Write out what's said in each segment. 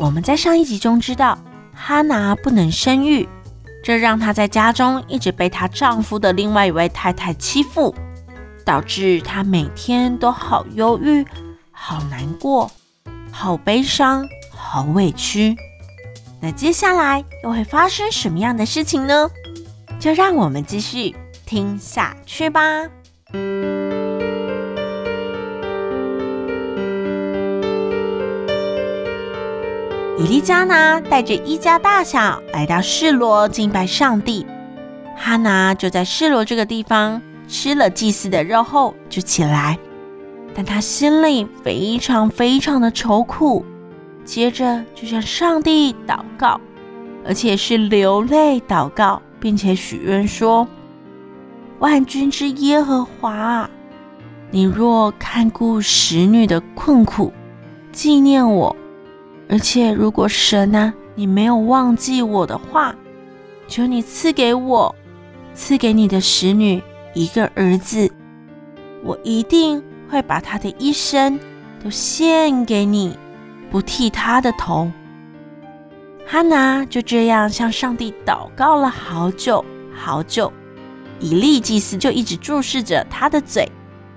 我们在上一集中知道，哈娜不能生育，这让她在家中一直被她丈夫的另外一位太太欺负，导致她每天都好忧郁、好难过、好悲伤、好委屈。那接下来又会发生什么样的事情呢？就让我们继续听下去吧。以利加拿带着一家大小来到示罗敬拜上帝，哈拿就在示罗这个地方吃了祭司的肉后就起来，但他心里非常非常的愁苦，接着就向上帝祷告，而且是流泪祷告，并且许愿说：“万军之耶和华，你若看顾使女的困苦，纪念我。”而且，如果神啊，你没有忘记我的话，求你赐给我，赐给你的使女一个儿子，我一定会把他的一生都献给你，不剃他的头。哈拿就这样向上帝祷告了好久好久，以利祭司就一直注视着他的嘴，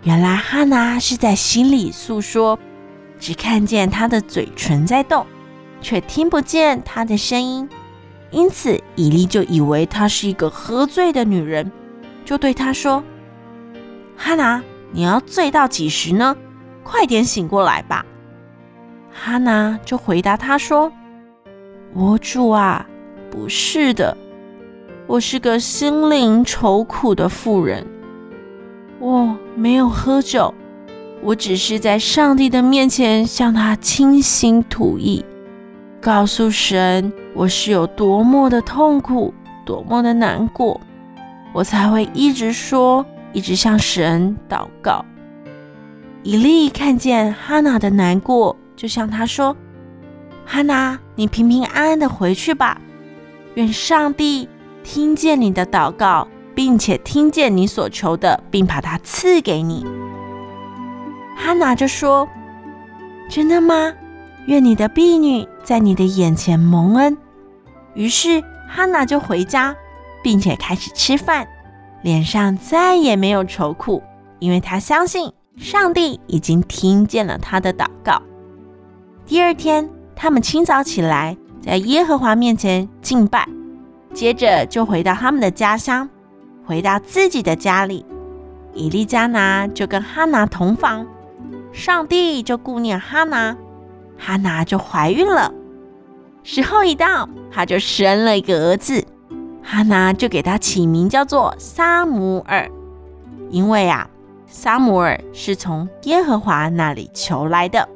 原来哈拿是在心里诉说。只看见他的嘴唇在动，却听不见他的声音，因此以利就以为她是一个喝醉的女人，就对她说：“哈拿，你要醉到几时呢？快点醒过来吧。”哈拿就回答他说：“我主啊，不是的，我是个心灵愁苦的妇人，我没有喝酒。”我只是在上帝的面前向他倾心吐意，告诉神我是有多么的痛苦，多么的难过，我才会一直说，一直向神祷告。以利看见哈拿的难过，就向他说：“哈拿，你平平安安的回去吧，愿上帝听见你的祷告，并且听见你所求的，并把它赐给你。”哈拿就说：“真的吗？愿你的婢女在你的眼前蒙恩。”于是哈拿就回家，并且开始吃饭，脸上再也没有愁苦，因为她相信上帝已经听见了她的祷告。第二天，他们清早起来，在耶和华面前敬拜，接着就回到他们的家乡，回到自己的家里。以利加拿就跟哈拿同房。上帝就顾念哈拿，哈拿就怀孕了。时候一到，她就生了一个儿子，哈拿就给他起名叫做撒母耳，因为啊，撒母耳是从耶和华那里求来的。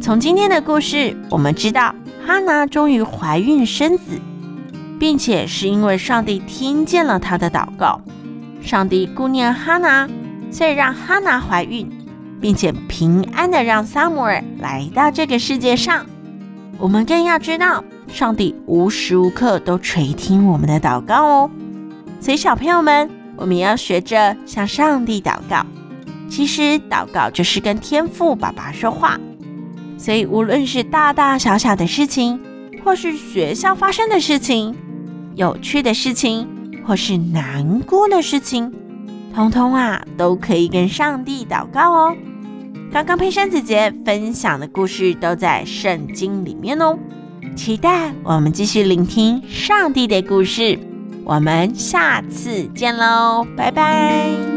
从今天的故事，我们知道哈拿终于怀孕生子，并且是因为上帝听见了她的祷告。上帝顾念哈拿，所以让哈拿怀孕，并且平安的让撒母耳来到这个世界上。我们更要知道，上帝无时无刻都垂听我们的祷告哦。所以小朋友们，我们也要学着向上帝祷告。其实祷告就是跟天父爸爸说话。所以无论是大大小小的事情，或是学校发生的事情，有趣的事情。或是难过的事情，通通啊都可以跟上帝祷告哦。刚刚佩珊姐姐分享的故事都在圣经里面哦，期待我们继续聆听上帝的故事。我们下次见喽，拜拜。